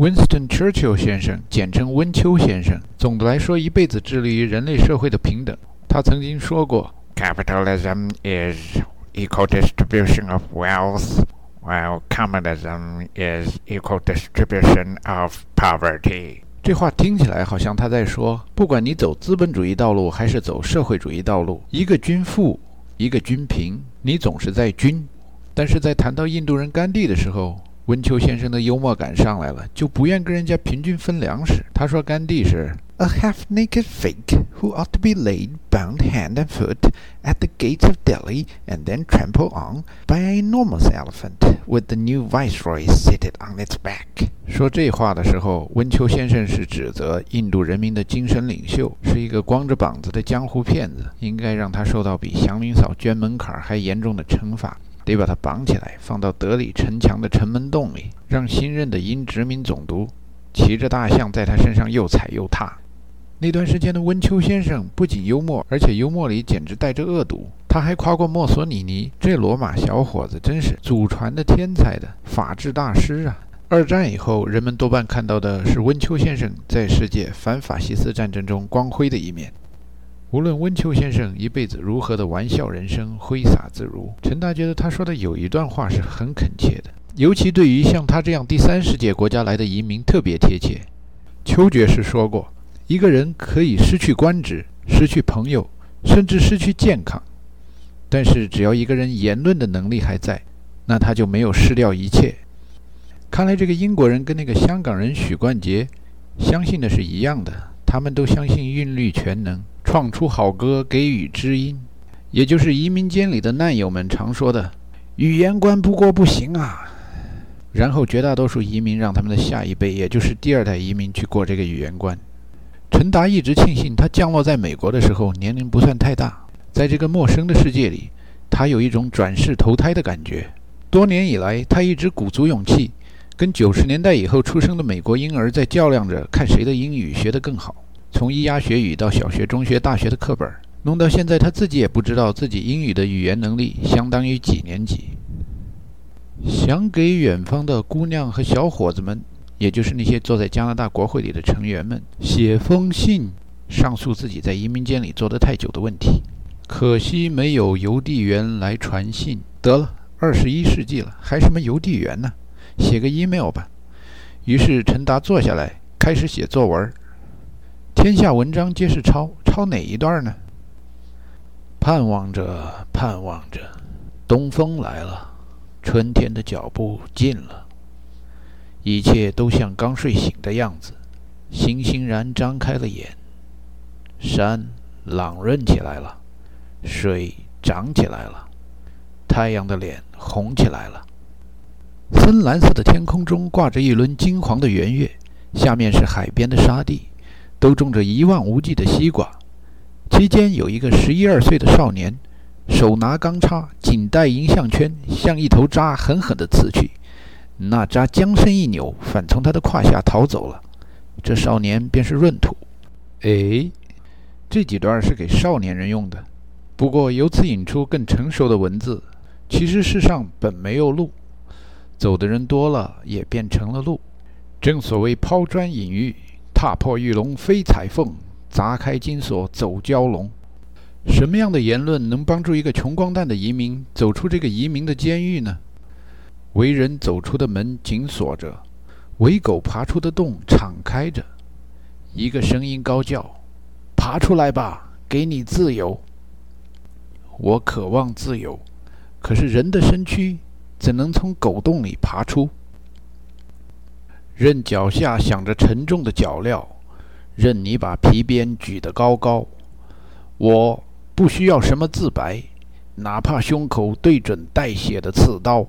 Winston Churchill 先生，简称温丘先生，总的来说，一辈子致力于人类社会的平等。他曾经说过：“Capitalism is equal distribution of wealth, while communism is equal distribution of poverty。”这话听起来好像他在说，不管你走资本主义道路还是走社会主义道路，一个均富，一个均贫，你总是在均。但是在谈到印度人甘地的时候，温丘先生的幽默感上来了，就不愿跟人家平均分粮食。他说：“甘地是 a half-naked fake who ought to be laid bound hand and foot at the gates of Delhi and then trampled on by an enormous elephant with the new viceroy seated on its back。”说这话的时候，温丘先生是指责印度人民的精神领袖是一个光着膀子的江湖骗子，应该让他受到比祥林嫂捐门槛还严重的惩罚。得把他绑起来，放到德里城墙的城门洞里，让新任的英殖民总督骑着大象在他身上又踩又踏。那段时间的温丘先生不仅幽默，而且幽默里简直带着恶毒。他还夸过墨索里尼：“这罗马小伙子真是祖传的天才的法治大师啊！”二战以后，人们多半看到的是温丘先生在世界反法西斯战争中光辉的一面。无论温丘先生一辈子如何的玩笑人生、挥洒自如，陈达觉得他说的有一段话是很恳切的，尤其对于像他这样第三世界国家来的移民特别贴切。邱爵士说过：“一个人可以失去官职、失去朋友，甚至失去健康，但是只要一个人言论的能力还在，那他就没有失掉一切。”看来这个英国人跟那个香港人许冠杰相信的是一样的，他们都相信韵律全能。创出好歌，给予知音，也就是移民监里的难友们常说的“语言关不过不行啊”。然后绝大多数移民让他们的下一辈，也就是第二代移民去过这个语言关。陈达一直庆幸他降落在美国的时候年龄不算太大，在这个陌生的世界里，他有一种转世投胎的感觉。多年以来，他一直鼓足勇气，跟九十年代以后出生的美国婴儿在较量着，看谁的英语学得更好。从咿呀学语到小学、中学、大学的课本，弄到现在，他自己也不知道自己英语的语言能力相当于几年级。想给远方的姑娘和小伙子们，也就是那些坐在加拿大国会里的成员们，写封信，上诉自己在移民监里坐得太久的问题。可惜没有邮递员来传信。得了，二十一世纪了，还什么邮递员呢？写个 email 吧。于是陈达坐下来，开始写作文。天下文章皆是抄，抄哪一段呢？盼望着，盼望着，东风来了，春天的脚步近了，一切都像刚睡醒的样子，欣欣然张开了眼。山朗润起来了，水涨起来了，太阳的脸红起来了。深蓝色的天空中挂着一轮金黄的圆月，下面是海边的沙地。都种着一望无际的西瓜，期间有一个十一二岁的少年，手拿钢叉，紧带银项圈，向一头扎狠狠地刺去。那扎将身一扭，反从他的胯下逃走了。这少年便是闰土。哎，这几段是给少年人用的。不过由此引出更成熟的文字。其实世上本没有路，走的人多了，也变成了路。正所谓抛砖引玉。踏破玉龙飞彩凤，砸开金锁走蛟龙。什么样的言论能帮助一个穷光蛋的移民走出这个移民的监狱呢？为人走出的门紧锁着，为狗爬出的洞敞开着。一个声音高叫：“爬出来吧，给你自由。”我渴望自由，可是人的身躯怎能从狗洞里爬出？任脚下响着沉重的脚镣，任你把皮鞭举得高高，我不需要什么自白，哪怕胸口对准带血的刺刀。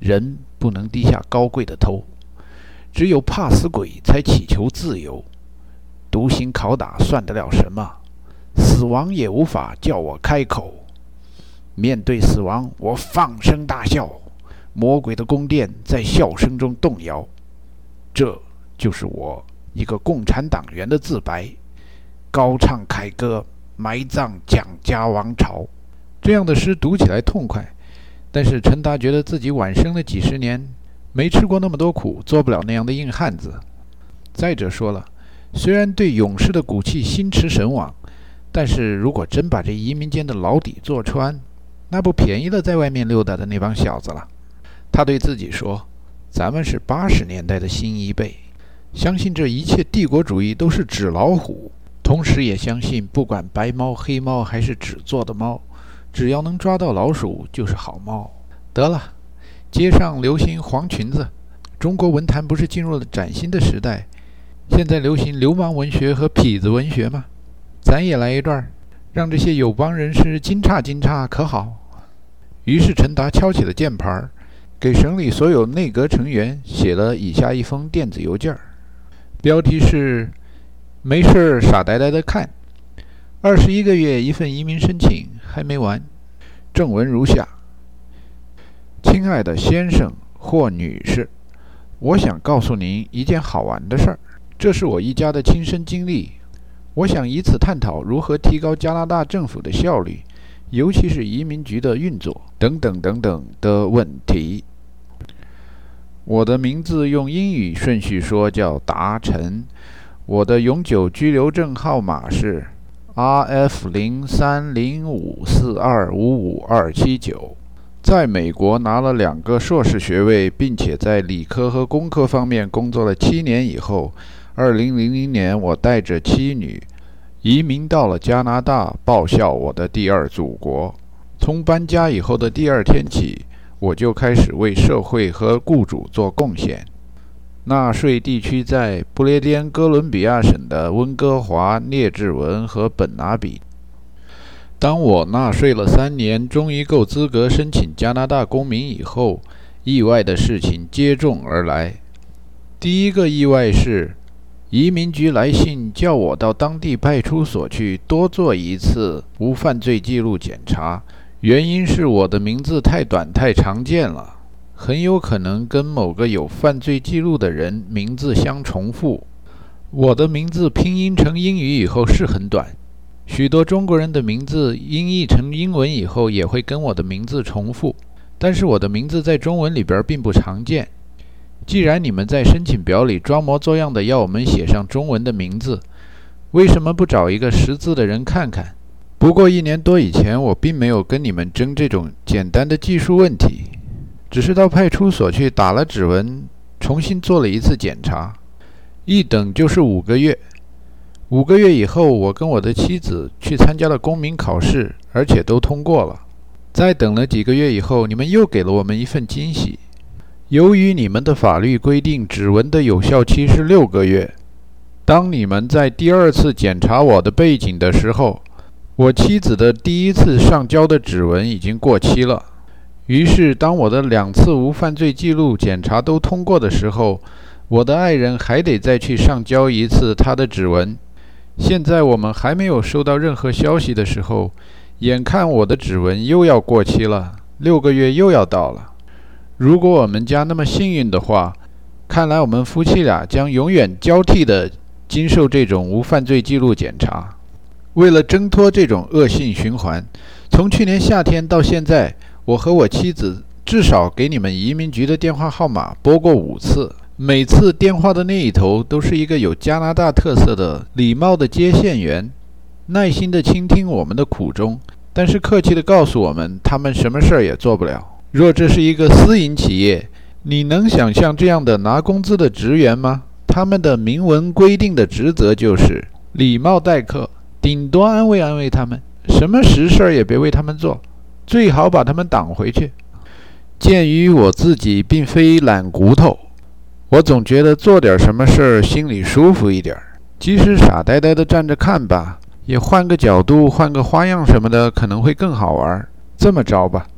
人不能低下高贵的头，只有怕死鬼才祈求自由。独行拷打算得了什么？死亡也无法叫我开口。面对死亡，我放声大笑。魔鬼的宫殿在笑声中动摇。这就是我一个共产党员的自白，高唱凯歌，埋葬蒋家王朝。这样的诗读起来痛快，但是陈达觉得自己晚生了几十年，没吃过那么多苦，做不了那样的硬汉子。再者说了，虽然对勇士的骨气心驰神往，但是如果真把这移民间的牢底坐穿，那不便宜了在外面溜达的那帮小子了。他对自己说：“咱们是八十年代的新一辈，相信这一切帝国主义都是纸老虎，同时也相信不管白猫黑猫还是纸做的猫，只要能抓到老鼠就是好猫。”得了，街上流行黄裙子，中国文坛不是进入了崭新的时代？现在流行流氓文学和痞子文学吗？咱也来一段，让这些友邦人士惊诧惊诧，可好？于是陈达敲起了键盘儿，给省里所有内阁成员写了以下一封电子邮件标题是“没事傻呆呆的看”。二十一个月一份移民申请还没完，正文如下：亲爱的先生或女士，我想告诉您一件好玩的事儿。这是我一家的亲身经历，我想以此探讨如何提高加拿大政府的效率，尤其是移民局的运作等等等等的问题。我的名字用英语顺序说叫达成。我的永久居留证号码是 R F 零三零五四二五五二七九。在美国拿了两个硕士学位，并且在理科和工科方面工作了七年以后。二零零零年，我带着妻女移民到了加拿大，报效我的第二祖国。从搬家以后的第二天起，我就开始为社会和雇主做贡献。纳税地区在不列颠哥伦比亚省的温哥华、列治文和本拿比。当我纳税了三年，终于够资格申请加拿大公民以后，意外的事情接踵而来。第一个意外是。移民局来信叫我到当地派出所去多做一次无犯罪记录检查，原因是我的名字太短太常见了，很有可能跟某个有犯罪记录的人名字相重复。我的名字拼音成英语以后是很短，许多中国人的名字音译成英文以后也会跟我的名字重复，但是我的名字在中文里边并不常见。既然你们在申请表里装模作样的要我们写上中文的名字，为什么不找一个识字的人看看？不过一年多以前，我并没有跟你们争这种简单的技术问题，只是到派出所去打了指纹，重新做了一次检查，一等就是五个月。五个月以后，我跟我的妻子去参加了公民考试，而且都通过了。再等了几个月以后，你们又给了我们一份惊喜。由于你们的法律规定指纹的有效期是六个月，当你们在第二次检查我的背景的时候，我妻子的第一次上交的指纹已经过期了。于是，当我的两次无犯罪记录检查都通过的时候，我的爱人还得再去上交一次他的指纹。现在我们还没有收到任何消息的时候，眼看我的指纹又要过期了，六个月又要到了。如果我们家那么幸运的话，看来我们夫妻俩将永远交替地经受这种无犯罪记录检查。为了挣脱这种恶性循环，从去年夏天到现在，我和我妻子至少给你们移民局的电话号码拨过五次。每次电话的那一头都是一个有加拿大特色的礼貌的接线员，耐心地倾听我们的苦衷，但是客气地告诉我们，他们什么事儿也做不了。若这是一个私营企业，你能想象这样的拿工资的职员吗？他们的明文规定的职责就是礼貌待客，顶多安慰安慰他们，什么实事儿也别为他们做，最好把他们挡回去。鉴于我自己并非懒骨头，我总觉得做点什么事儿心里舒服一点儿，即使傻呆呆的站着看吧，也换个角度、换个花样什么的，可能会更好玩。这么着吧。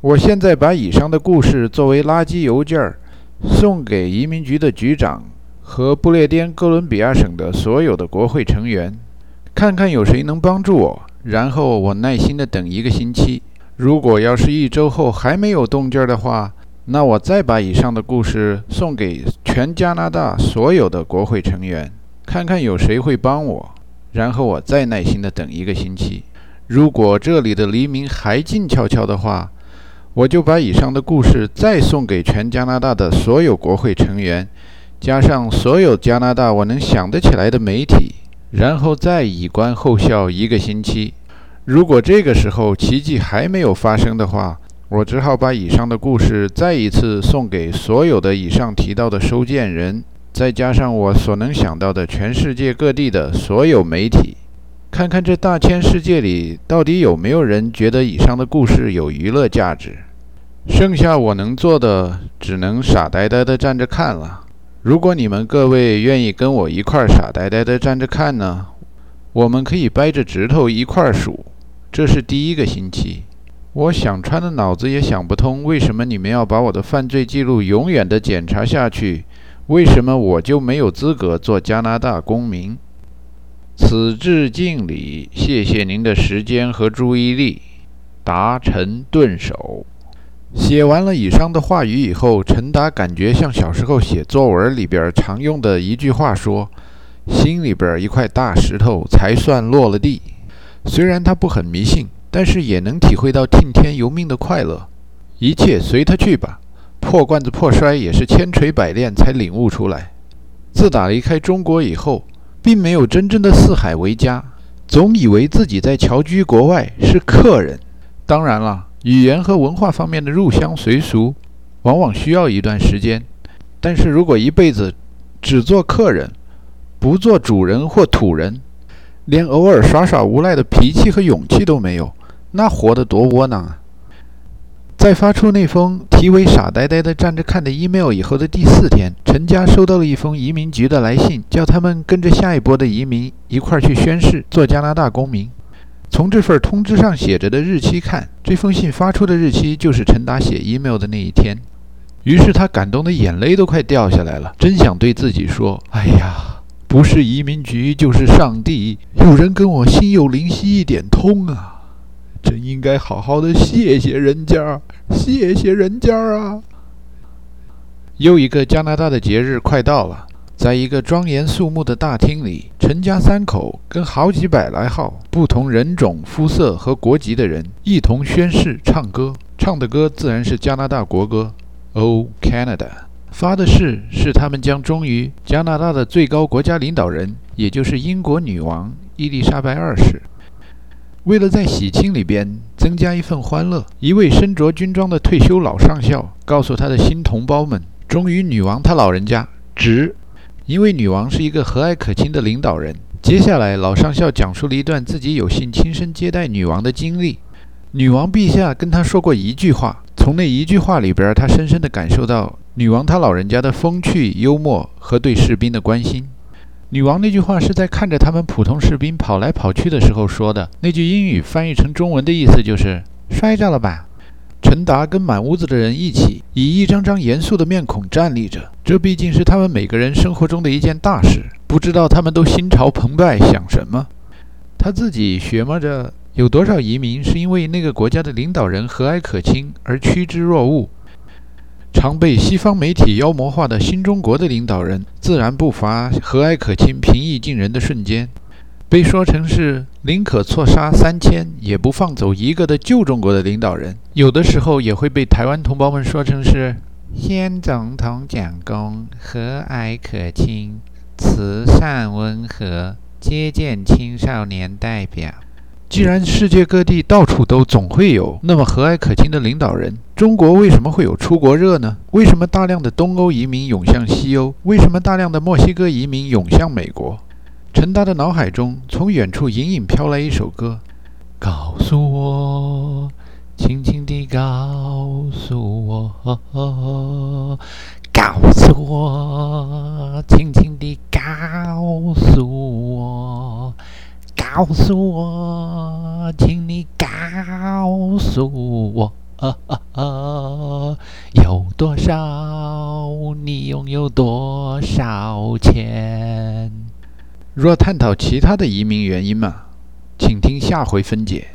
我现在把以上的故事作为垃圾邮件儿送给移民局的局长和不列颠哥伦比亚省的所有的国会成员，看看有谁能帮助我。然后我耐心的等一个星期。如果要是一周后还没有动静的话，那我再把以上的故事送给全加拿大所有的国会成员，看看有谁会帮我。然后我再耐心的等一个星期。如果这里的黎明还静悄悄的话，我就把以上的故事再送给全加拿大的所有国会成员，加上所有加拿大我能想得起来的媒体，然后再以观后效一个星期。如果这个时候奇迹还没有发生的话，我只好把以上的故事再一次送给所有的以上提到的收件人，再加上我所能想到的全世界各地的所有媒体，看看这大千世界里到底有没有人觉得以上的故事有娱乐价值。剩下我能做的，只能傻呆呆地站着看了。如果你们各位愿意跟我一块傻呆呆地站着看呢，我们可以掰着指头一块数。这是第一个星期。我想穿的脑子也想不通，为什么你们要把我的犯罪记录永远的检查下去？为什么我就没有资格做加拿大公民？此致敬礼，谢谢您的时间和注意力。达成顿首。写完了以上的话语以后，陈达感觉像小时候写作文里边常用的一句话说：“心里边一块大石头才算落了地。”虽然他不很迷信。但是也能体会到听天由命的快乐，一切随他去吧。破罐子破摔也是千锤百炼才领悟出来。自打离开中国以后，并没有真正的四海为家，总以为自己在侨居国外是客人。当然了，语言和文化方面的入乡随俗，往往需要一段时间。但是如果一辈子只做客人，不做主人或土人，连偶尔耍耍无赖的脾气和勇气都没有。那活得多窝囊啊！在发出那封题为“傻呆呆的站着看”的 email 以后的第四天，陈家收到了一封移民局的来信，叫他们跟着下一波的移民一块儿去宣誓做加拿大公民。从这份通知上写着的日期看，这封信发出的日期就是陈达写 email 的那一天。于是他感动的眼泪都快掉下来了，真想对自己说：“哎呀，不是移民局就是上帝，有人跟我心有灵犀一点通啊！”真应该好好的谢谢人家，谢谢人家啊！又一个加拿大的节日快到了，在一个庄严肃穆的大厅里，陈家三口跟好几百来号不同人种、肤色和国籍的人一同宣誓、唱歌，唱的歌自然是加拿大国歌《O Canada》，发的誓是他们将忠于加拿大的最高国家领导人，也就是英国女王伊丽莎白二世。为了在喜庆里边增加一份欢乐，一位身着军装的退休老上校告诉他的新同胞们：“忠于女王她老人家，值。”因为女王是一个和蔼可亲的领导人。接下来，老上校讲述了一段自己有幸亲身接待女王的经历。女王陛下跟他说过一句话，从那一句话里边，他深深地感受到女王她老人家的风趣幽默和对士兵的关心。女王那句话是在看着他们普通士兵跑来跑去的时候说的。那句英语翻译成中文的意思就是“摔着了吧”。陈达跟满屋子的人一起，以一张张严肃的面孔站立着。这毕竟是他们每个人生活中的一件大事。不知道他们都心潮澎湃，想什么？他自己琢磨着，有多少移民是因为那个国家的领导人和蔼可亲而趋之若鹜？常被西方媒体妖魔化的新中国的领导人，自然不乏和蔼可亲、平易近人的瞬间。被说成是宁可错杀三千，也不放走一个的旧中国的领导人，有的时候也会被台湾同胞们说成是先总统蒋公，和蔼可亲、慈善温和、接见青少年代表。既然世界各地到处都总会有那么和蔼可亲的领导人，中国为什么会有出国热呢？为什么大量的东欧移民涌向西欧？为什么大量的墨西哥移民涌向美国？陈达的脑海中从远处隐隐飘来一首歌：告诉我，轻轻地告诉我，告诉我，轻轻地告诉我。告诉，请你告诉我，有多少？你拥有多少钱？若探讨其他的移民原因嘛，请听下回分解。